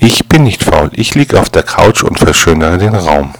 Ich bin nicht faul, ich lieg auf der Couch und verschönere den Raum.